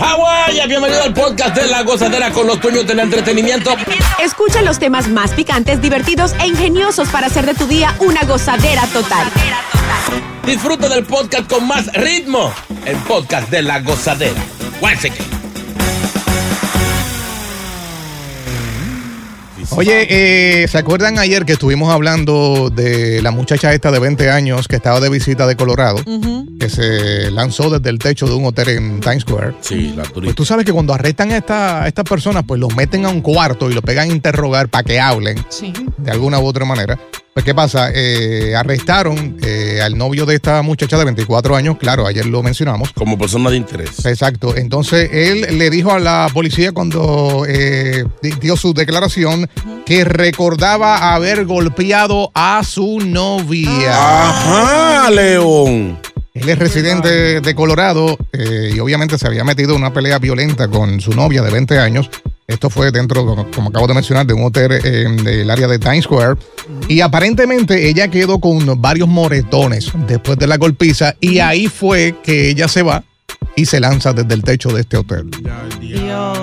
Hawái, bienvenido al podcast de La Gozadera con los dueños del entretenimiento. Escucha los temas más picantes, divertidos e ingeniosos para hacer de tu día una gozadera total. Disfruta del podcast con más ritmo. El podcast de La Gozadera. Oye, eh, ¿se acuerdan ayer que estuvimos hablando de la muchacha esta de 20 años que estaba de visita de Colorado, que se lanzó desde el techo de un hotel en Times Square? Sí, la Pues turista. tú sabes que cuando arrestan a esta- estas personas, pues los meten a un cuarto y los pegan a interrogar para que hablen Sí. de alguna u otra manera. Pues, ¿qué pasa? Eh, arrestaron eh, al novio de esta muchacha de 24 años, claro, ayer lo mencionamos. Como persona de interés. Exacto. Entonces él le dijo a la policía cuando eh, di- dio su declaración que recordaba haber golpeado a su novia. Ajá, León. Él es residente de Colorado eh, y obviamente se había metido en una pelea violenta con su novia de 20 años. Esto fue dentro, como, acabo de mencionar, de un hotel eh, del área de Times Square. Y aparentemente ella quedó con varios moretones después de la golpiza y ahí fue que ella se va y se lanza desde el techo de este hotel.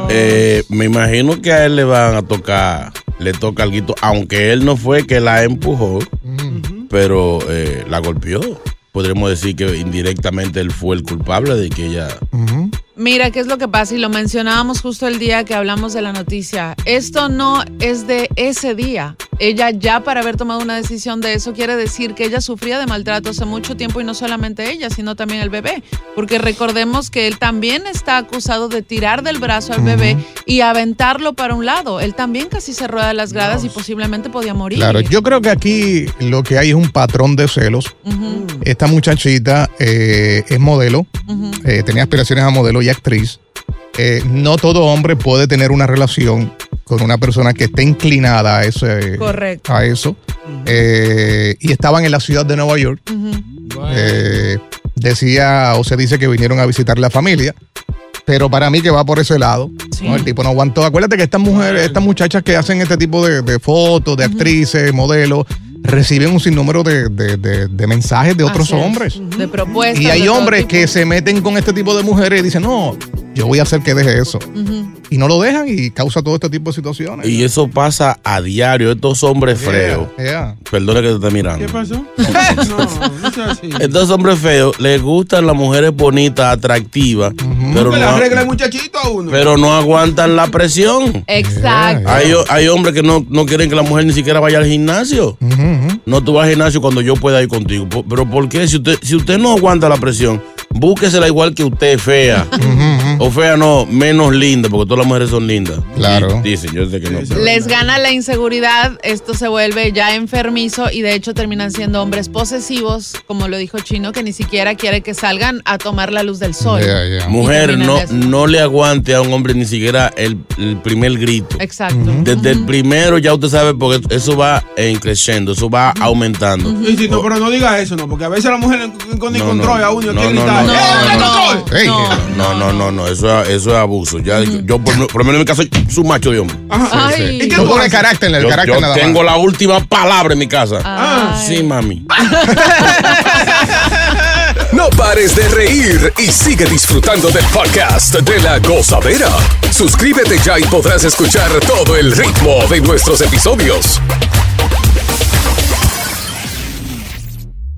Eh, me imagino que a él le van a tocar, le toca algo, aunque él no fue que la empujó, pero eh, la golpeó. Podríamos decir que indirectamente él fue el culpable de que ella... Mira, ¿qué es lo que pasa? Y lo mencionábamos justo el día que hablamos de la noticia. Esto no es de ese día. Ella ya para haber tomado una decisión de eso quiere decir que ella sufría de maltrato hace mucho tiempo y no solamente ella, sino también el bebé. Porque recordemos que él también está acusado de tirar del brazo al bebé y aventarlo para un lado. Él también casi se rueda de las gradas y posiblemente podía morir. Claro, yo creo que aquí lo que hay es un patrón de celos. Esta muchachita eh, es modelo, eh, tenía aspiraciones a modelo y actriz. Eh, no todo hombre puede tener una relación con una persona que esté inclinada a, ese, Correcto. a eso. Eh, y estaban en la ciudad de Nueva York. Eh, decía o se dice que vinieron a visitar la familia. Pero para mí que va por ese lado. Sí. ¿no? El tipo no aguantó. Acuérdate que estas mujeres, estas muchachas que hacen este tipo de, de fotos, de actrices, modelos, reciben un sinnúmero de, de- de- de mensajes de otros Así es. hombres. De propuestas. Y hay hombres que se meten con este tipo de mujeres y dicen, no, yo voy a hacer que deje eso. Y no lo dejan y causa todo este tipo de situaciones. Y eso pasa a diario, estos hombres feos. Yeah. Perdona que te esté mirando. ¿Qué pasó? No, no sea así. Estos hombres feos les gustan las mujeres bonitas, atractivas, pero, que le no, arregle el muchachito a uno. pero no aguantan la presión. Exacto. Hay, hay hombres que no, no quieren que la mujer ni siquiera vaya al gimnasio. No tú vas al gimnasio cuando yo pueda ir contigo. Pero ¿por qué? Si usted, si usted no aguanta la presión, búsquesela igual que usted, fea. O fea no, menos linda, porque todas las mujeres son lindas. Claro. Dicen, yo sé que no. Les gana la inseguridad, esto se vuelve ya enfermizo y de hecho terminan siendo hombres posesivos, como lo dijo Chino, que ni siquiera quiere que salgan a tomar la luz del sol. Mujer, no, no le aguante a un hombre ni siquiera el, el primer grito. Exacto. Desde el primero ya usted sabe, porque eso va en creciendo, eso va aumentando. Sí, sí, no, pero no diga eso, no, porque a veces la mujer con No, control no, a uno no, quiere no, gritar. No, ¡Eh, no, no, no, no, no, no, eso es, eso es abuso. Ya, Yo, por, por lo menos en mi caso, soy un macho de hombre. Ajá. Sí, sí. ¿Y qué Tú pones carácter, el Yo, carácter yo nada tengo más. la última palabra en mi casa. Sí, mami. No pares de reír y sigue disfrutando del podcast de la gozadera. Suscríbete ya y podrás escuchar todo el ritmo de nuestros episodios.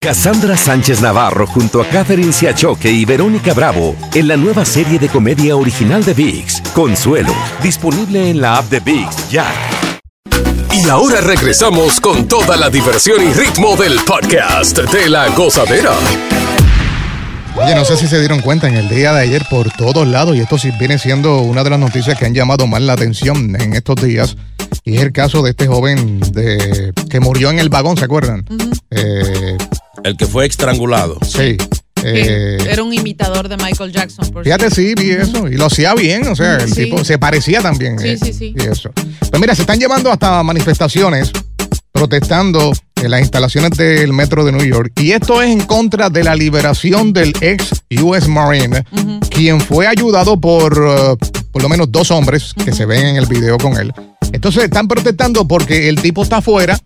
Cassandra Sánchez Navarro junto a Catherine Siachoque y Verónica Bravo en la nueva serie de comedia original de VIX, Consuelo, disponible en la app de VIX ya. Y ahora regresamos con toda la diversión y ritmo del podcast de la gozadera. Oye, no sé si se dieron cuenta en el día de ayer por todos lados, y esto sí viene siendo una de las noticias que han llamado más la atención en estos días, y es el caso de este joven de, que murió en el vagón, ¿se acuerdan? Eh, el que fue estrangulado. Sí. Eh, era un imitador de Michael Jackson. Por Fíjate, sí, vi eso. Y lo hacía bien, o sea, el Sí. tipo se parecía también. Sí, eh, sí, sí. Y eso. Pues mira, se están llevando hasta manifestaciones protestando en las instalaciones del metro de New York. Y esto es en contra de la liberación del ex US Marine, quien fue ayudado por uh, por lo menos dos hombres que se ven en el video con él. Entonces están protestando porque el tipo está afuera.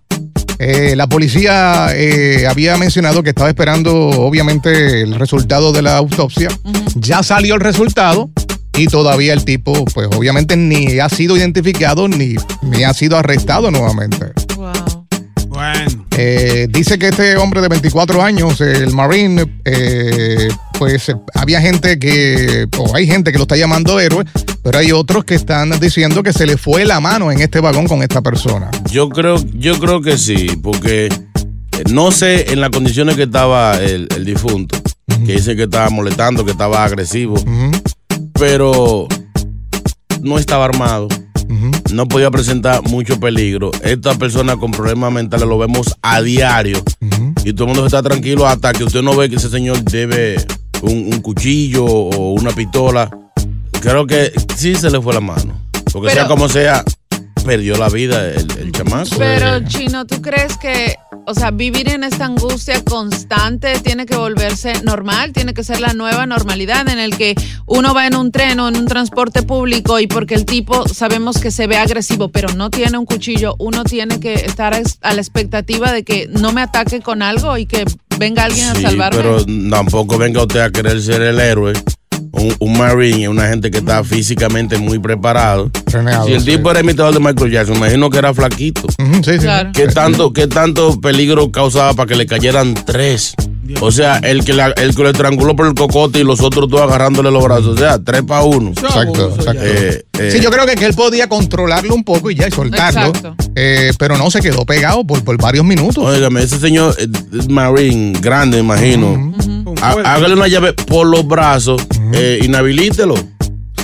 Eh, la policía eh, había mencionado que estaba esperando, obviamente, el resultado de la autopsia. Ya salió el resultado y todavía el tipo, pues obviamente, ni ha sido identificado ni, ni ha sido arrestado nuevamente. Bueno. Eh, dice que este hombre de 24 años, el Marine, eh, pues había gente que, o hay gente que lo está llamando héroe, pero hay otros que están diciendo que se le fue la mano en este vagón con esta persona. Yo creo, yo creo que sí, porque eh, no sé en las condiciones que estaba el, el difunto, que dice que estaba molestando, que estaba agresivo, pero no estaba armado. No podía presentar mucho peligro. Esta persona con problemas mentales lo vemos a diario. Y todo el mundo está tranquilo hasta que usted no ve que ese señor debe un, un cuchillo o una pistola. Creo que sí se le fue la mano. Porque Pero- sea como sea, perdió la vida el, el chamaco. Pero, Chino, ¿tú crees que, o sea, vivir en esta angustia constante tiene que volverse normal? Tiene que ser la nueva normalidad en el que uno va en un tren o en un transporte público y porque el tipo sabemos que se ve agresivo, pero no tiene un cuchillo, uno tiene que estar a la expectativa de que no me ataque con algo y que venga alguien a salvarme. pero tampoco venga usted a querer ser el héroe. Un, un marine es una gente que está físicamente muy preparado. Si el sí. tipo era imitador de Michael Jackson, imagino que era flaquito. sí, sí. Claro. ¿Qué tanto, ¿Qué tanto peligro causaba para que le cayeran tres? O sea, el que, la- el que lo estranguló por el cocote y los otros dos agarrándole los brazos. O sea, tres para uno. Exacto, exacto. Eh, eh, Sí, yo creo que, que él podía controlarlo un poco y ya y soltarlo. Eh, pero no se quedó pegado por, por varios minutos. Óigame, ese señor eh, Marine, grande, imagino. Há- Hágale una llave por los brazos, eh, inhabilítelo.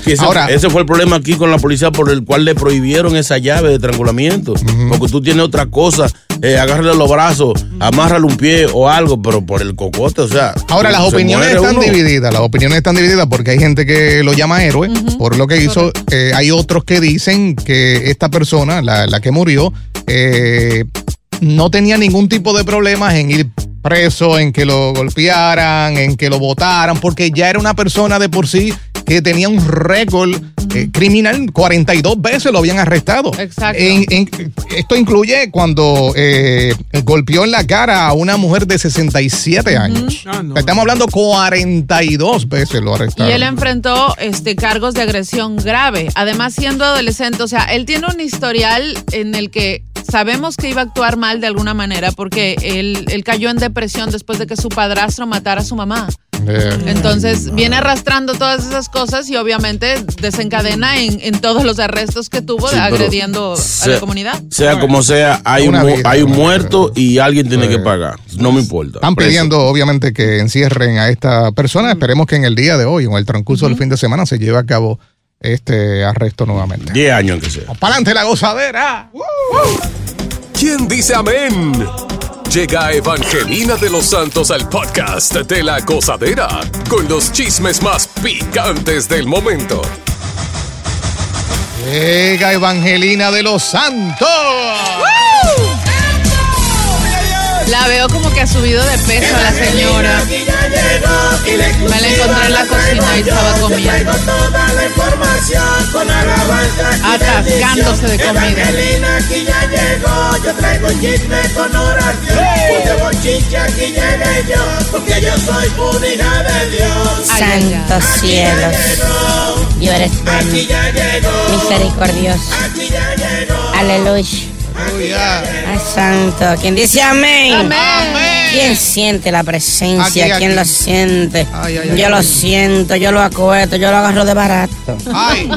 Ese, Ahora- ese fue el problema aquí con la policía por el cual le prohibieron esa llave de estrangulamiento. Porque tú tienes otra cosa, eh, agárrale los brazos, amárrale un pie o algo, pero por el cocote, o sea. Ahora, las se opiniones están uno. divididas. Las opiniones están divididas porque hay gente que lo llama héroe por lo que hizo. Eh, hay otros que dicen que esta persona, la, la que murió, eh, no tenía ningún tipo de problemas en ir preso, en que lo golpearan, en que lo votaran, porque ya era una persona de por sí que tenía un récord eh, criminal, 42 veces lo habían arrestado. Exacto. En- en- esto incluye cuando eh, golpeó en la cara a una mujer de 67 años. Estamos hablando 42 veces lo Y arrestaron. él enfrentó este, cargos de agresión grave. Además, siendo adolescente, o sea, él tiene un historial en el que sabemos que iba a actuar mal de alguna manera porque él, él cayó en depresión después de que su padrastro matara a su mamá. Eh, Entonces viene arrastrando todas esas cosas y obviamente en, en todos los arrestos que tuvo Sí, agrediendo a sea- la comunidad. Sea como sea, hay un, Una mu- vida, hay un muerto y alguien tiene que pagar. No me importa. Están Preso. pidiendo, obviamente, que encierren a esta persona. Esperemos que en el día de hoy o en el transcurso del fin de semana se lleve a cabo este arresto nuevamente. 10 años aunque sea. ¡Para adelante la gozadera! ¿Quién dice amén? Llega Evangelina de los Santos al podcast de la gozadera con los chismes más picantes del momento. Llega Evangelina de los Santos. La veo como que ha subido de peso la señora. Me la encontré en la cocina y estaba comiendo. Atascándose de comida. yo traigo yo, Dios. Eres misericordioso. Aleluya. Ay, santo. ¿Quién dice amén? ¿Quién siente la presencia? Aquí, aquí. ¿Quién lo siente? Ay, ay, ay, yo lo ay. siento, yo lo acuesto, yo lo agarro de barato. Ay.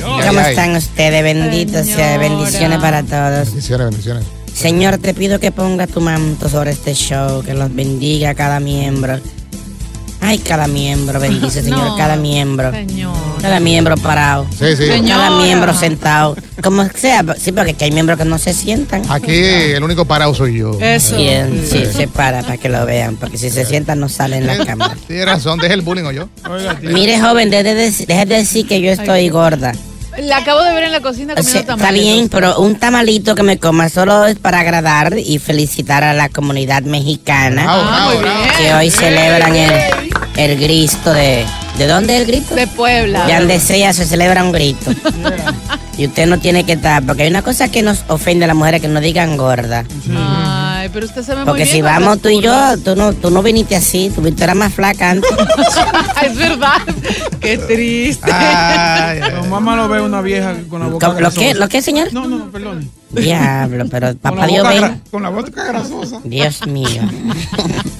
¿Cómo Ay, ay. están ustedes? Benditos sea, bendiciones para todos. Bendiciones, bendiciones. Señor, te pido que ponga tu manto sobre este show, que los bendiga a cada miembro. Ay, cada miembro, bendice, Señor, No, cada miembro. Señor. Cada miembro parado. Sí, sí. Cada Señora. miembro sentado. Como sea, sí, porque aquí hay miembros que no se sientan. Aquí el único parado soy yo. Eso. Bien, sí, se para para que lo vean, porque si se sientan no salen en la cámara. Tienes razón, deja el bullying o yo. Mire, joven, deje de, dec- deje de decir que yo estoy gorda. La acabo de ver en la cocina O comiendo sea, está bien, pero un tamalito que me coma solo es para agradar y felicitar a la comunidad mexicana Bravo, Ah, bravo, muy bravo. bien. que hoy celebran el, el grito de... ¿De dónde es el grito? De Puebla. De donde sea se celebra un grito. Y usted no tiene que estar, porque hay una cosa que nos ofende a las mujeres que nos digan gorda. Ay, pero usted se ve muy Porque bien. si vamos tú y yo, tú no, tú no viniste así, tú, tú eras más flaca antes. es verdad. Qué triste. Ay, mamá lo ve una vieja con la boca ¿Lo, grasosa. ¿Lo que, señor? No, no, no, perdón. Diablo, pero papá Dios gra- con la boca grasosa. Dios mío.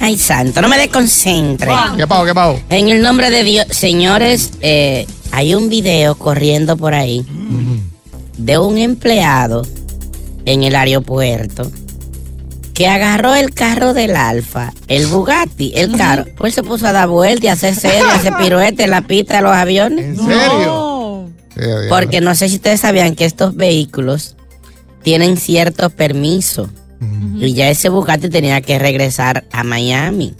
Ay, santo, no me desconcentre. ¿Qué pago, qué pago? En el nombre de Dios, señores, eh, hay un video corriendo por ahí de un empleado en el aeropuerto que agarró el carro del Alfa, el Bugatti, el carro, pues se puso a dar vuelta y a hacer serie, a hacer piruete en la pista de los aviones. ¿En serio? No. Porque no sé si ustedes sabían que estos vehículos tienen cierto Y ya ese Bugatti tenía que regresar a Miami.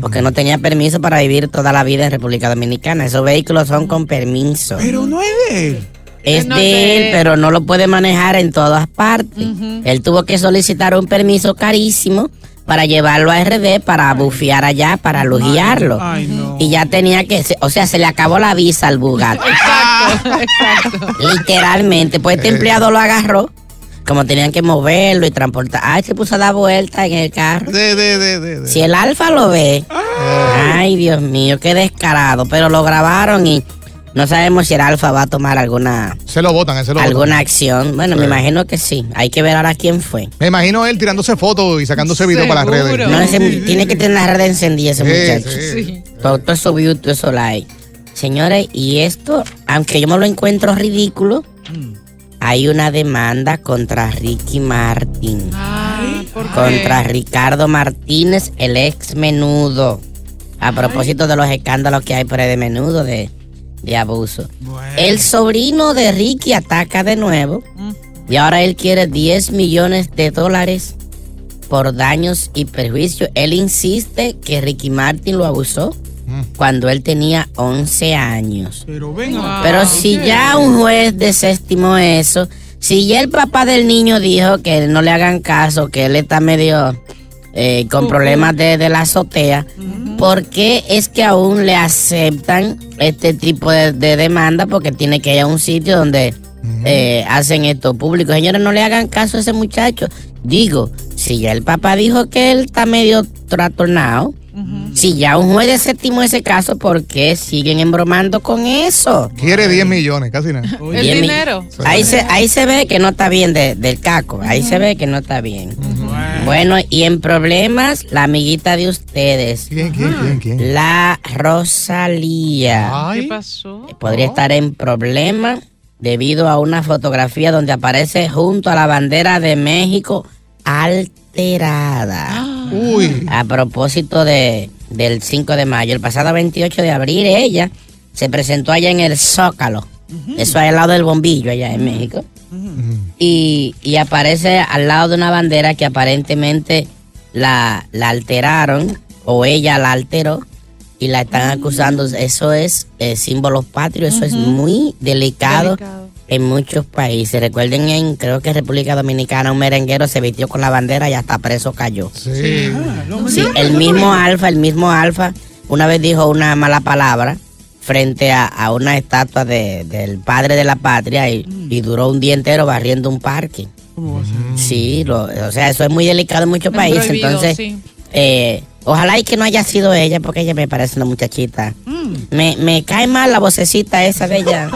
Porque no tenía permiso para vivir toda la vida en República Dominicana. Esos vehículos son con permiso. Pero no es de él. Es No de él, pero no lo puede manejar en todas partes. Él tuvo que solicitar un permiso carísimo para llevarlo a RD para bufear allá, para lujiarlo. Ay, no. Y ya tenía que, o sea, se le acabó la visa al Bugatti. Exacto, exacto. Literalmente, pues este empleado lo agarró, como tenían que moverlo y transportar. Ay, se puso a dar vueltas en el carro. De, de, de, de, de. Si el alfa lo ve, ay Dios mío, qué descarado. Pero lo grabaron y no sabemos si el alfa va a tomar alguna, Se lo botan, ese lo botan. alguna acción. Bueno, me imagino que sí. Hay que ver ahora quién fue. Me imagino él tirándose fotos y sacándose video para las redes. No, ese- tiene que tener las redes encendidas ese Sí, muchacho. sí. Sí. Todo, todo eso view, todo eso like. Señores, y esto, aunque yo me lo encuentro ridículo, hay una demanda contra Ricky Martin. ¿por qué? Contra Ricardo Martínez, el ex menudo. A propósito de los escándalos que hay por ahí de menudo de, de abuso. El sobrino de Ricky ataca de nuevo. Y ahora él quiere 10 millones de dólares por daños y perjuicios. Él insiste que Ricky Martin lo abusó cuando él tenía 11 años. Pero venga. Pero si ya un juez desestimó eso, si ya el papá del niño dijo que no le hagan caso, que él está medio eh, con problemas de, de la azotea, por qué es que aún le aceptan este tipo de, de demanda, porque tiene que ir a un sitio donde eh, hacen esto público. Señores, no le hagan caso a ese muchacho. Digo, si ya el papá dijo que él está medio trastornado, si ya un juez desestimó ese caso, ¿por qué siguen embromando con eso? Quiere 10 millones, casi nada. Diez mi- Ahí se, ahí se ve que no está bien de- del caco. Ahí se ve que no está bien. Bueno, y en problemas, la amiguita de ustedes. ¿Quién, quién, quién, quién? La Rosalía. ¿Qué pasó? Podría estar en problemas debido a una fotografía donde aparece junto a la bandera de México alterada. Uy. A propósito de, del 5 de mayo, el pasado 28 de abril, ella se presentó allá en el Zócalo. Eso es al lado del bombillo, allá en México. Y, y aparece al lado de una bandera que aparentemente la, la alteraron o ella la alteró y la están acusando. Eso es eh, símbolos patrios, eso es muy delicado, en muchos países. Recuerden, en creo que República Dominicana, un merenguero se vistió con la bandera y hasta preso cayó. Sí. Sí, el mismo Alfa, el mismo Alfa, una vez dijo una mala palabra frente a, a una estatua de- del padre de la patria y, y duró un día entero barriendo un parque. Sí, lo- o sea, eso es muy delicado en muchos Es países. prohibido, Entonces, sí. eh, ojalá y que no haya sido ella, porque ella me parece una muchachita. Me, me cae mal la vocecita esa de ella.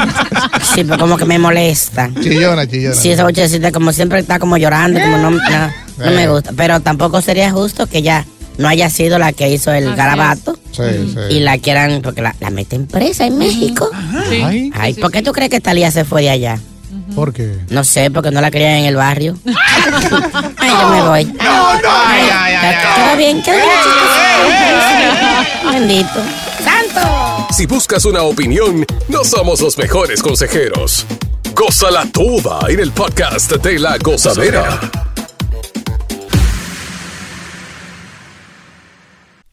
sí, pero como que me molesta. Chillona, chillona. Sí, esa vocecita como siempre está como llorando, como no, no, no me gusta. Pero tampoco sería justo que ella no haya sido la que hizo el Así garabato. Sí, sí. Y la quieran, porque la, la meten presa en México. Ay. Ay, ¿por qué tú crees que Talía se fue de allá? ¿Por qué? No sé, porque no la querían en el barrio. Ay, yo me voy. Ay, ay, ay, Quedó bien, quedó bien, chicos. Bendito. ¡Santo! Si buscas una opinión, no somos los mejores consejeros. Gózala toda en el podcast de la gozadera.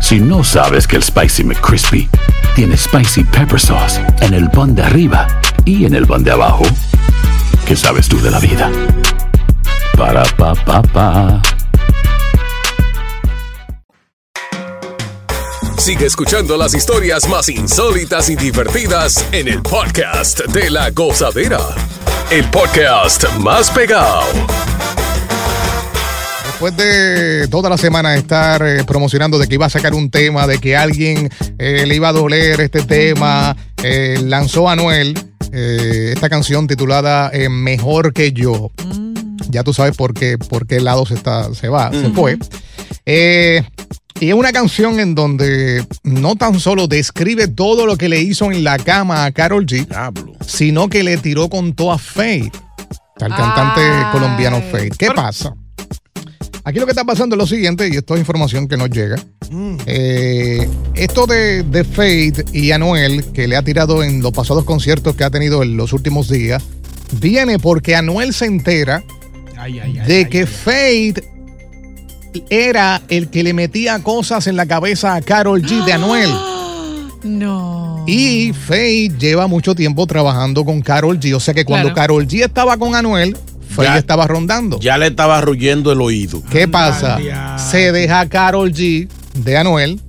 Si no sabes que el Spicy McCrispy tiene Spicy Pepper Sauce en el pan de arriba y en el pan de abajo, ¿qué sabes tú de la vida? Para, pa, pa, pa. Sigue escuchando las historias más insólitas y divertidas en el podcast de la gozadera. El podcast más pegado. Después de toda la semana estar eh, promocionando de que iba a sacar un tema, de que a alguien eh, le iba a doler este tema, eh, lanzó Anuel eh, esta canción titulada eh, Mejor que yo. Ya tú sabes por qué, por qué lado se, está, se va, se fue. Eh, y es una canción en donde no tan solo describe todo lo que le hizo en la cama a Carol G, sino que le tiró con toda Faith, al cantante colombiano Faith. ¿Qué pasa? Aquí lo que está pasando es lo siguiente, y esto es información que nos llega. Eh, esto de, de Faith y Anuel, que le ha tirado en los pasados conciertos que ha tenido en los últimos días, viene porque Anuel se entera de que Faith era el que le metía cosas en la cabeza a Carol G de Anuel. No. Y Faith lleva mucho tiempo trabajando con Carol G. O sea que cuando Claro. Carol G estaba con Anuel, Faith Ya- estaba rondando. Ya le estaba ruyendo el oído. ¿Qué pasa? Se deja a Carol G de Anuel.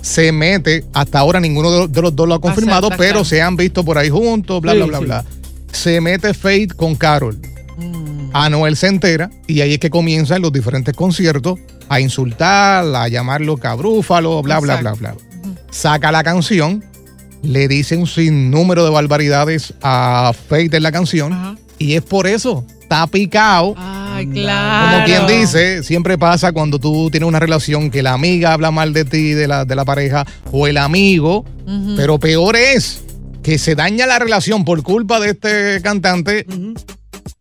Se mete, hasta ahora ninguno de los, de los dos lo ha confirmado, Acepta, pero claro. se han visto por ahí juntos, bla, Sí, bla, bla, sí. bla. Se mete Faith con Carol. Mm. Anuel se entera y ahí es que comienzan los diferentes conciertos a insultar, a llamarlo cabrúfalo, bla, bla, bla, bla. Saca la canción, le dice un sinnúmero de barbaridades a Faith en la canción y es por eso, está picado. Ay, claro. Como quien dice, siempre pasa cuando tú tienes una relación que la amiga habla mal de ti, de la, de la pareja, o el amigo, pero peor es que se daña la relación por culpa de este cantante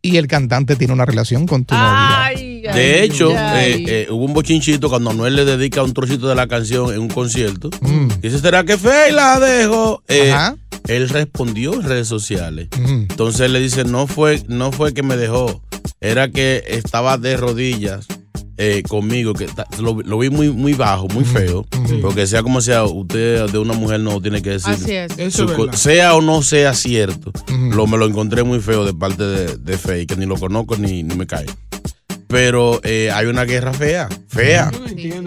y el cantante tiene una relación con tu novia. De hecho, eh, eh, hubo un bochinchito cuando Anuel le dedica un trocito de la canción en un concierto. Dice, ¿será que Fey la dejo? Eh, él respondió en redes sociales. Entonces él le dice, no fue, no fue que me dejó, era que estaba de rodillas eh, conmigo, que lo, lo vi muy, muy bajo, muy feo. Porque sea como sea, usted de una mujer no tiene que decir. Así es. Eso es sea o no sea cierto, lo, me lo encontré muy feo de parte de, de Fey, que ni lo conozco ni, ni me cae. Pero eh, hay una guerra fea, fea.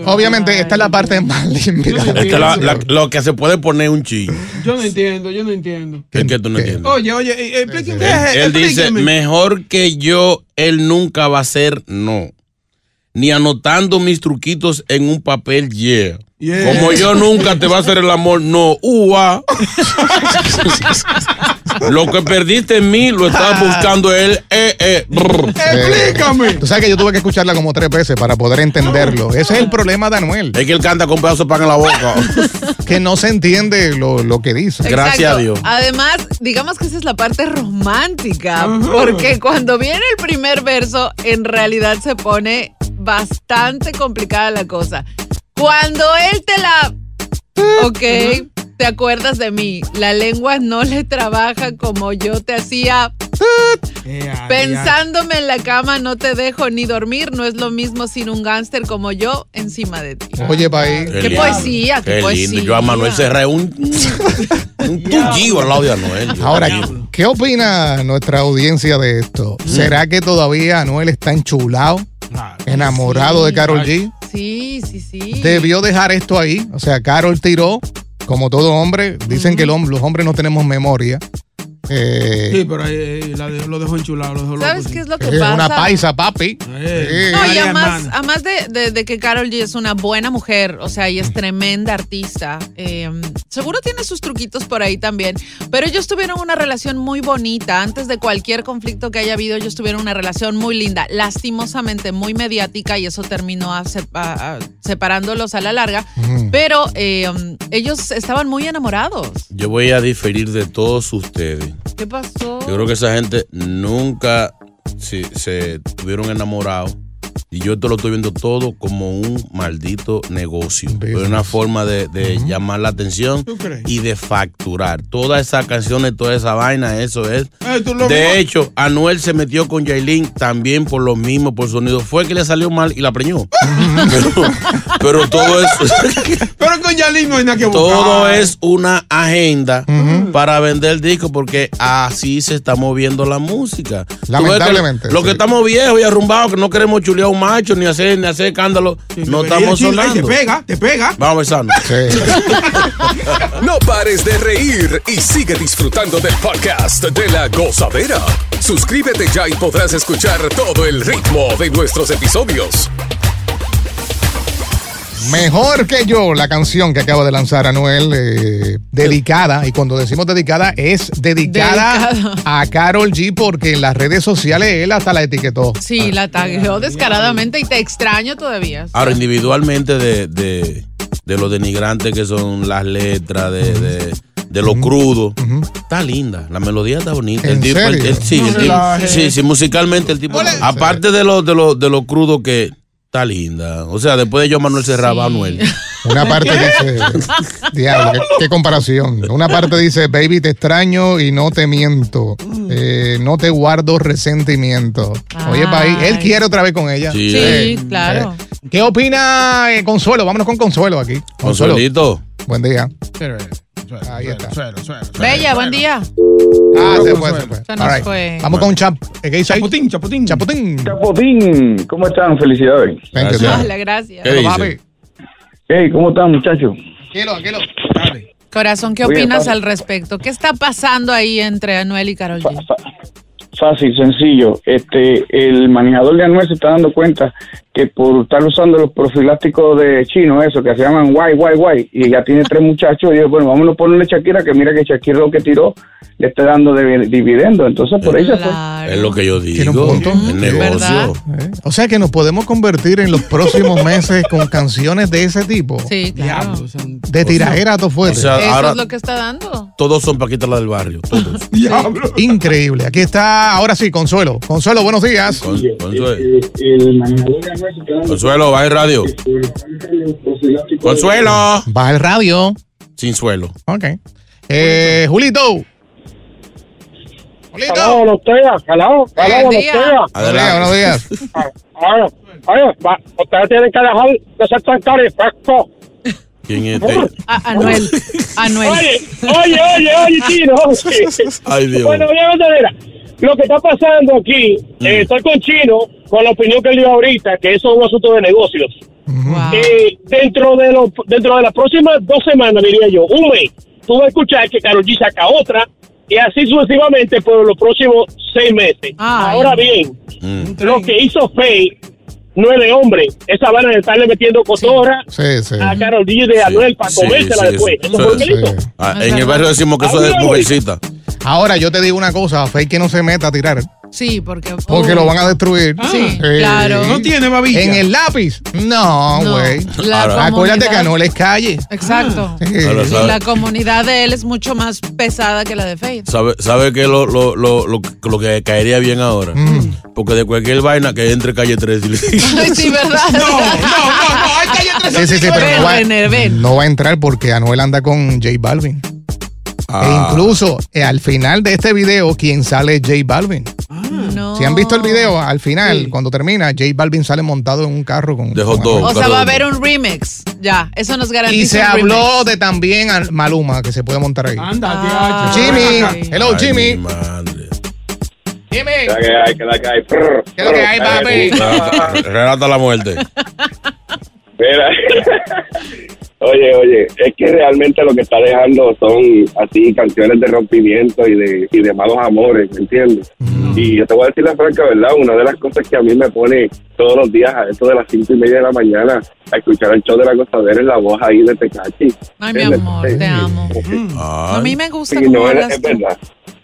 Obviamente, esta es la parte más limpia. Esta es la- la- lo que se puede poner un chin. Yo no entiendo, yo no entiendo. Es que tú no entiendes. Oye, oye, eh, explíqueme. Él, él dice, mejor que yo, él nunca va a ser no. Ni anotando mis truquitos en un papel, yeah. Yeah. Como yo nunca te va a hacer el amor, no. Ua. Lo que perdiste en mí lo estás buscando él. Eh, eh. Explícame. Tú sabes que yo tuve que escucharla como tres veces para poder entenderlo. Ese es el problema de Anuel. Es que él canta con pedazo de pan en la boca. que no se entiende lo, lo que dice. Exacto. Además, digamos que esa es la parte romántica, porque cuando viene el primer verso, en realidad se pone bastante complicada la cosa. Cuando él te la... Ok, te acuerdas de mí, la lengua no le trabaja como yo te hacía... Pensándome en la cama no te dejo ni dormir, no es lo mismo sin un gángster como yo encima de ti. Oye, país. Qué poesía, qué Qué poesía. lindo. Yo a Manuel Serra un, un tullido al lado de Anuel. Ahora. ¿qué opina nuestra audiencia de esto? ¿Será que todavía Anuel está enchulado, enamorado de Carol G? Sí, sí, sí. Debió dejar esto ahí. O sea, Carol tiró, como todo hombre. Dicen que los hombres no tenemos memoria. Eh, Sí, pero ahí, ahí la de- lo dejó enchulado, lo dejó ¿Sabes loco, qué sí. es lo que es pasa? una paisa, papi. Eh, No, y además, además de, de- de que Carol G es una buena mujer, o sea, y es tremenda artista, eh, seguro tiene sus truquitos por ahí también, pero ellos tuvieron una relación muy bonita. Antes de cualquier conflicto que haya habido, ellos tuvieron una relación muy linda, lastimosamente muy mediática, y eso terminó a a- separándolos a la larga, pero eh, ellos estaban muy enamorados. Yo voy a diferir de todos ustedes. ¿Qué pasó? Yo creo que esa gente nunca se, se tuvieron enamorados. Y yo te lo estoy viendo todo como un maldito negocio. Una forma de, de llamar la atención y de facturar. Todas esas canciones, toda esa vaina, eso es. Eh, De mismo- hecho, Anuel se metió con Yailin también por lo mismo, por sonido. Fue que le salió mal y la preñó. pero, pero todo es. Pero con Yalín no hay nada que buscar. Todo es una agenda para vender discos porque así se está moviendo la música. Que Lamentablemente, Lo que estamos viejos y arrumbados, que no queremos chulear un macho ni hacer, ni hacer escándalo, no estamos sí, ahí sonando. te pega, te pega. Vamos besando. No pares de reír y sigue disfrutando del podcast de la gozadera. Suscríbete ya y podrás escuchar todo el ritmo de nuestros episodios. Mejor que yo, la canción que acaba de lanzar Anuel, eh, dedicada, y cuando decimos dedicada, es dedicada Dedicada. a Carol G, porque en las redes sociales él hasta la etiquetó. Sí, la tagueó descaradamente y te extraño todavía. Ahora, individualmente de, de, de lo denigrante que son las letras, de, de, de lo crudo, está linda. La melodía está bonita. ¿En el tipo, el- serio? el- sí, el tipo- sí, sí, musicalmente el tipo. Aparte de lo, de lo, de lo crudo que está linda. O sea, después de yo Manuel Serraba, Anuel. Una parte dice, diablo, qué, qué comparación. Una parte dice, baby, te extraño y no te miento. Eh, no te guardo resentimiento. Oye, país, él quiere otra vez con ella. Sí. Sí, claro. ¿Qué opina eh, Consuelo? Vámonos con Consuelo aquí. Consuelito. Buen día. Pero, Ahí está. Bella, buen día. Ah, se fue, se fue. Se All nos right. fue. Vamos con Chap. ¿Qué dice ahí? Chaputín, chaputín. Chaputín. Chapotín, ¿cómo están? Felicidades. Thank you, Hola, gracias. ¿Qué dice? Hey, ¿cómo están, muchachos? Quiero, quiero. Corazón, ¿qué Oye, opinas Pablo. al respecto? ¿Qué está pasando ahí entre Anuel y Carol G? Fácil, sencillo. Este, el manejador de Anuel se está dando cuenta que por estar usando los profilácticos de chino, eso, que se llaman guay, guay, guay, y ya tiene tres muchachos, y dijo, bueno, vámonos a ponerle Shakira, que mira que Shakira lo que tiró le está dando de dividendo. Entonces, por ahí se fue. Es lo que yo Tiene digo. un punto. El negocio. Eh, O sea que nos podemos convertir en los próximos meses con canciones de ese tipo. Sí, claro. De tiradera a todo fuerte. O sea, Eso ahora- es lo que está dando. Todos son Paquita la del barrio. Todos. Increíble. Aquí está, ahora sí, Consuelo. Consuelo, buenos días. Consuelo. Consuelo, baja el radio. Consuelo. Baja el radio. Sin suelo. Ok. Eh, Julito. Días. Calado, calado, buenos días. Adelante. Buenos días. Oye, ustedes tienen que dejar de ser tan carifesco. ¿Quién es este? A- Anuel. Anuel. Oye, oye, oye, oye, Chino. Ay, Dios. Bueno, obviamente, mira, lo que está pasando aquí, Mm. eh, estoy con Chino, con la opinión que él dio ahorita, que eso es un asunto de negocios. Eh, dentro de lo, dentro de las próximas dos semanas, diría yo, un mes, tú vas a escuchar que Karol G saca otra, y así sucesivamente por los próximos seis meses. Ahora bien, Mm. lo que hizo Faye no es de hombre. Esa van a estarle metiendo cotorra Sí, sí. a Karol G de Anuel para Sí, comérsela sí, después. Eso fue. Ah, en el barrio decimos que eso es de mujercita. Ahora yo te digo una cosa, Fake que no se meta a tirar. Sí, porque. Porque Uy. lo van a destruir. Sí, claro. No tiene babilla. En el lápiz. No, güey. Acuérdate que no les calle. Exacto. Sí. Sabe- la comunidad de él es mucho más pesada que la de Faith. ¿Sabe, sabe que lo, lo, lo, lo, lo que caería bien ahora? Porque de cualquier vaina que entre calle 3 y le Ay, sí, ¿verdad? No, no, no, no, hay calle Sí, sí, sí, pero Ven, no va, no va a entrar porque Anuel anda con J Balvin. Ah. E incluso eh, al final de este video, quien sale es J Balvin. No. Si han visto el video, al final, cuando termina, J Balvin sale montado en un carro con. De hot con O sea, va a haber un remix. Ya, eso nos garantiza. Y se un habló remix. de también al Maluma, que se puede montar ahí. Anda, Ah, Jimmy, hello Ay, Jimmy. madre. Jimmy. ¿Qué que hay? ¿Qué que hay? ¿Qué es lo que hay, papi? Relata, relata la muerte. Mira, oye, oye, es que realmente lo que está dejando son así canciones de rompimiento y de, y de malos amores, ¿me entiendes? Y yo te voy a decir la franca verdad, una de las cosas que a mí me pone todos los días a esto de las cinco y media de la mañana a escuchar el show de la gozadera es la voz ahí de Tecachi. Ay, mi amor, te amo. A mí me gusta Sí, cómo no, es, hablas es tú. verdad.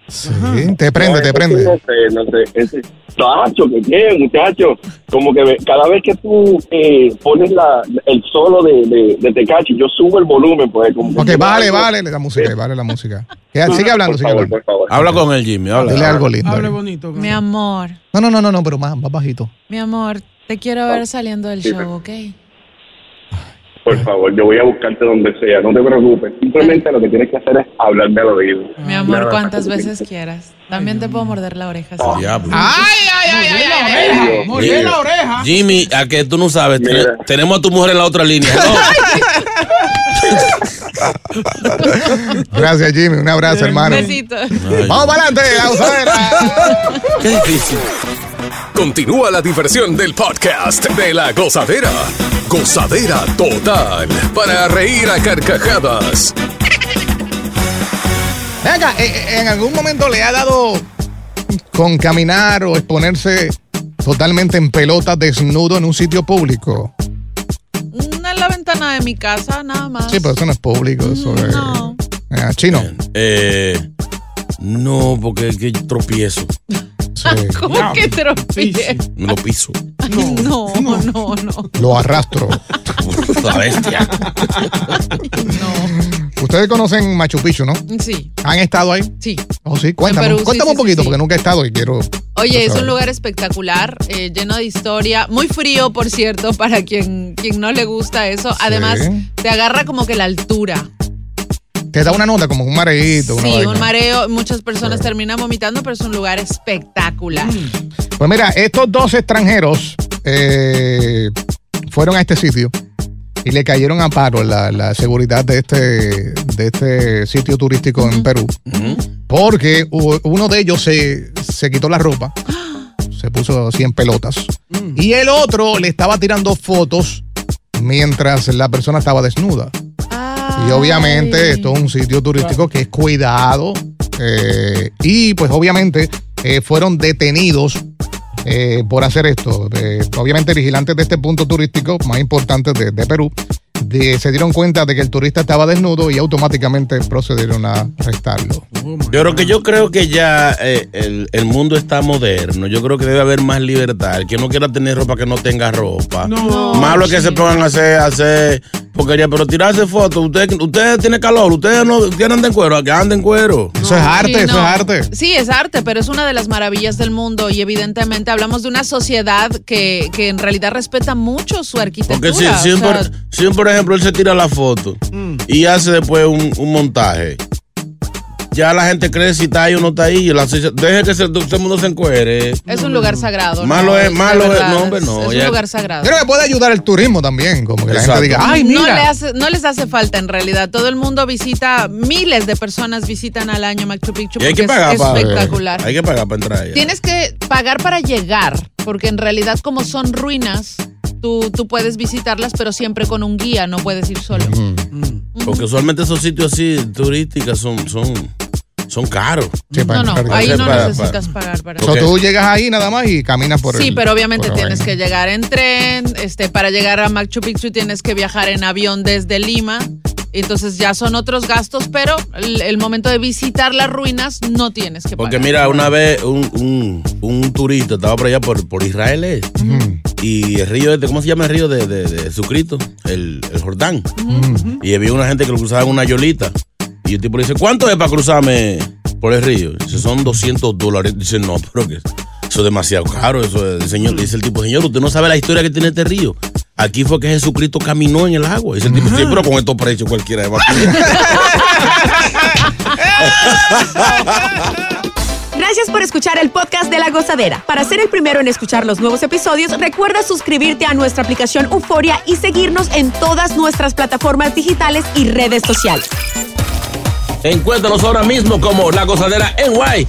Sí, te prende, No, te prende. No sé, no sé. Ese, tacho, que bien, muchacho. Como que cada vez que tú eh, pones la, el solo de, de, de Tecachi, yo subo el volumen, pues. Como que Ok, vale, vale la música, vale la música. Sigue hablando, Por sigue favor, hablando. por favor. Habla con él, Jimmy. Habla. Dile algo lindo. Hable bonito. Mi amor, No, no, no, no, no, pero más, más bajito. mi amor, te quiero ver saliendo del Sí, show, ¿ok? Por favor, yo voy a buscarte donde sea, no te preocupes. Simplemente lo que tienes que hacer es hablarme al oído. Mi amor, Nada. cuantas veces quieras. También te puedo morder la oreja. Diablo. Ay, ay, ay, ay, ay, ay. Bien la oreja. Jimmy, a que tú no sabes, ten- Mira. tenemos a tu mujer en la otra línea. ¿no? Gracias, Jimmy. Un abrazo, hermano. Besito. Ay, Vamos para adelante, la gozadera. qué difícil. Continúa la diversión del podcast de la gozadera. Gozadera total. Para reír a carcajadas. Venga, eh, eh, ¿en algún momento le ha dado con caminar o exponerse totalmente en pelota desnudo en un sitio público? En la ventana de mi casa, nada más. Sí, pero eso no es público, eso es... No. eh, chino. Eh, no, porque es que tropiezo. Sí. ¿Cómo que? Me lo piso. Ay, no, no, no, no. Lo arrastro. La bestia. Ustedes conocen Machu Picchu, ¿no? Sí, ¿Han estado ahí? sí. Oh, sí, cuéntame, cuéntame sí, un poquito, sí, sí. porque nunca he estado y quiero... Oye, es un lugar espectacular, eh, lleno de historia, muy frío, por cierto, para quien, quien no le gusta eso. Además, te agarra como que la altura. Te da una nota, como un mareíto. una Sí, vaina. un mareo, muchas personas terminan vomitando, pero es un lugar espectacular. Pues mira, estos dos extranjeros eh, fueron a este sitio y le cayeron a paro la, la seguridad de este, de este sitio turístico en Perú. Porque uno de ellos se, se quitó la ropa, se puso así en pelotas. Y el otro le estaba tirando fotos mientras la persona estaba desnuda. Y obviamente esto es un sitio turístico que es cuidado. eh, y pues obviamente eh, fueron detenidos eh, por hacer esto. Obviamente vigilantes de este punto turístico más importante de, de Perú de- se dieron cuenta de que el turista estaba desnudo y automáticamente procedieron a arrestarlo. Yo creo que yo creo que ya eh, el, el mundo está moderno. Yo creo que debe haber más libertad. El que no quiera tener ropa que no tenga ropa. No. Malo es que se pongan a hacer, a hacer Porquería, pero tirarse fotos, usted, usted tiene calor, usted no quiere andar en cuero, que ande en cuero. Eso es arte, Sí, eso no. es arte. Sí, es arte, pero es una de las maravillas del mundo y evidentemente hablamos de una sociedad que, que en realidad respeta mucho su arquitectura. Porque si, si, o sea, por, si, por ejemplo, él se tira la foto y hace después un, un montaje, ya la gente cree si está ahí o no está ahí. y la deje que se, todo el mundo se encuere. es un lugar sagrado. Malo ¿no? es- malo es- no, hombre, no, Es, ya- un lugar sagrado. Creo que puede ayudar el turismo también, como que la gente diga, ay, No, mira. le hace- no les hace falta en realidad. Todo el mundo visita, miles de personas visitan al año Machu Picchu Y hay porque que pagar es para espectacular. Hay que pagar para entrar allá. Tienes que pagar para llegar, porque en realidad como son ruinas, tú, tú puedes visitarlas, pero siempre con un guía, no puedes ir solo. Porque usualmente esos sitios así turísticos son, son, son caros. No, no, ahí no Para- necesitas pagar para O sea, tú llegas ahí nada más y caminas por Sí, el- pero obviamente tienes que llegar en tren, este, para llegar a Machu Picchu tienes que viajar en avión desde Lima, entonces ya son otros gastos, pero el, el momento de visitar las ruinas no tienes que Porque pagar. mira, una vez un, un, un turista estaba por allá por, por Israel ¿eh? y el río, este, ¿cómo se llama el río de, de, de Jesucristo? El, el Jordán. Y había una gente que lo cruzaba en una yolita. Y el tipo le dice, ¿cuánto es para cruzarme por el río? Dice, son 200 dólares. Dice, no, pero que eso es demasiado caro. Eso es- el señor, dice el tipo, señor, usted no sabe la historia que tiene este río. Aquí fue que Jesucristo caminó en el agua. Dice el tipo, sí, pero con estos precios cualquiera va Gracias por escuchar el podcast de La Gozadera. Para ser el primero en escuchar los nuevos episodios, recuerda suscribirte a nuestra aplicación Euforia y seguirnos en todas nuestras plataformas digitales y redes sociales. Encuéntranos ahora mismo como La Gozadera en Guay.